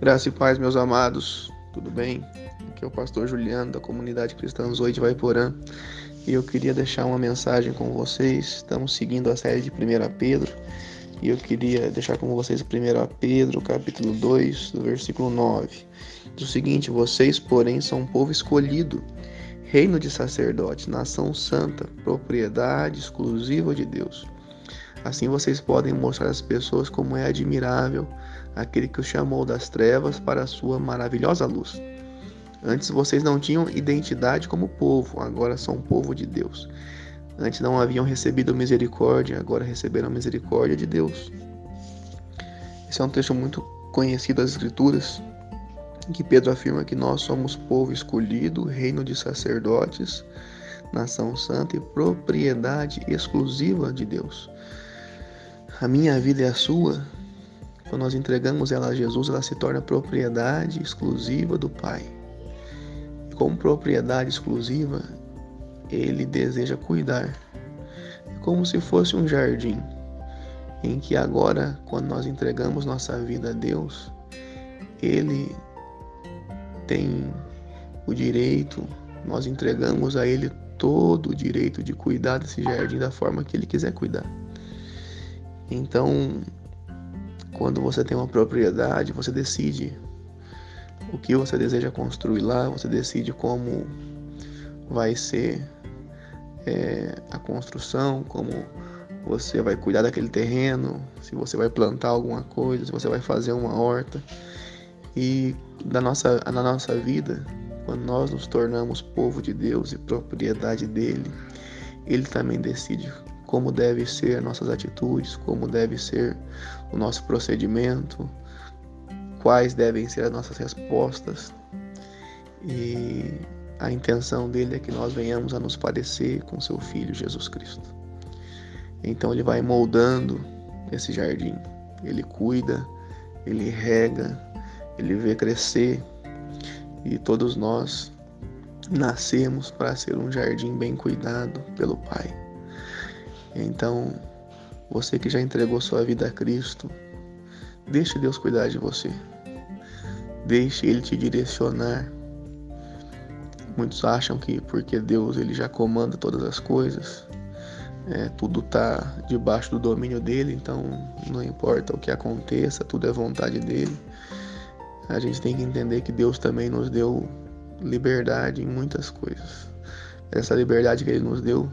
Graça e paz, meus amados, tudo bem? Aqui é o pastor Juliano da comunidade cristã Zoe de Vaiporã e eu queria deixar uma mensagem com vocês. Estamos seguindo a série de 1 Pedro e eu queria deixar com vocês 1 Pedro, capítulo 2, do versículo 9. Diz o seguinte: Vocês, porém, são um povo escolhido, reino de sacerdotes, nação santa, propriedade exclusiva de Deus. Assim vocês podem mostrar às pessoas como é admirável aquele que os chamou das trevas para a sua maravilhosa luz. Antes vocês não tinham identidade como povo, agora são povo de Deus. Antes não haviam recebido misericórdia, agora receberam misericórdia de Deus. Esse é um texto muito conhecido das Escrituras, em que Pedro afirma que nós somos povo escolhido, reino de sacerdotes, nação santa e propriedade exclusiva de Deus. A minha vida é a sua quando nós entregamos ela a Jesus, ela se torna propriedade exclusiva do Pai. E como propriedade exclusiva, ele deseja cuidar. É como se fosse um jardim, em que agora, quando nós entregamos nossa vida a Deus, ele tem o direito, nós entregamos a ele todo o direito de cuidar desse jardim da forma que ele quiser cuidar. Então, quando você tem uma propriedade, você decide o que você deseja construir lá, você decide como vai ser é, a construção, como você vai cuidar daquele terreno, se você vai plantar alguma coisa, se você vai fazer uma horta. E da nossa, na nossa vida, quando nós nos tornamos povo de Deus e propriedade dele, ele também decide como deve ser nossas atitudes, como deve ser o nosso procedimento, quais devem ser as nossas respostas. E a intenção dele é que nós venhamos a nos parecer com seu filho Jesus Cristo. Então ele vai moldando esse jardim. Ele cuida, ele rega, ele vê crescer. E todos nós nascemos para ser um jardim bem cuidado pelo Pai. Então, você que já entregou sua vida a Cristo, deixe Deus cuidar de você. Deixe Ele te direcionar. Muitos acham que porque Deus ele já comanda todas as coisas, é, tudo está debaixo do domínio dele, então não importa o que aconteça, tudo é vontade dele. A gente tem que entender que Deus também nos deu liberdade em muitas coisas. Essa liberdade que ele nos deu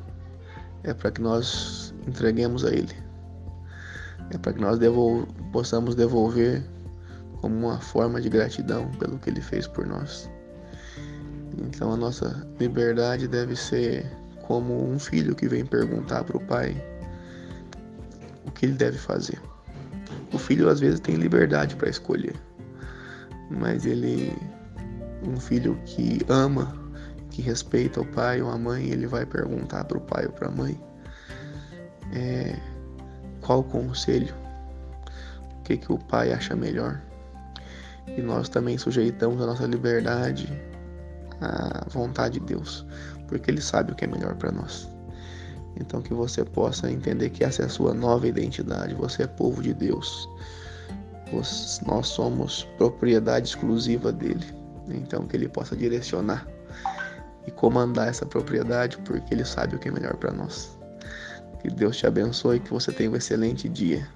é para que nós entreguemos a Ele. É para que nós devol possamos devolver como uma forma de gratidão pelo que Ele fez por nós. Então a nossa liberdade deve ser como um filho que vem perguntar para o pai o que ele deve fazer. O filho às vezes tem liberdade para escolher, mas ele, um filho que ama que respeita o pai ou a mãe, ele vai perguntar para o pai ou para a mãe é, qual o conselho, o que, que o pai acha melhor. E nós também sujeitamos a nossa liberdade à vontade de Deus, porque Ele sabe o que é melhor para nós. Então que você possa entender que essa é a sua nova identidade, você é povo de Deus. Nós somos propriedade exclusiva dele. Então que ele possa direcionar e comandar essa propriedade, porque Ele sabe o que é melhor para nós. Que Deus te abençoe e que você tenha um excelente dia.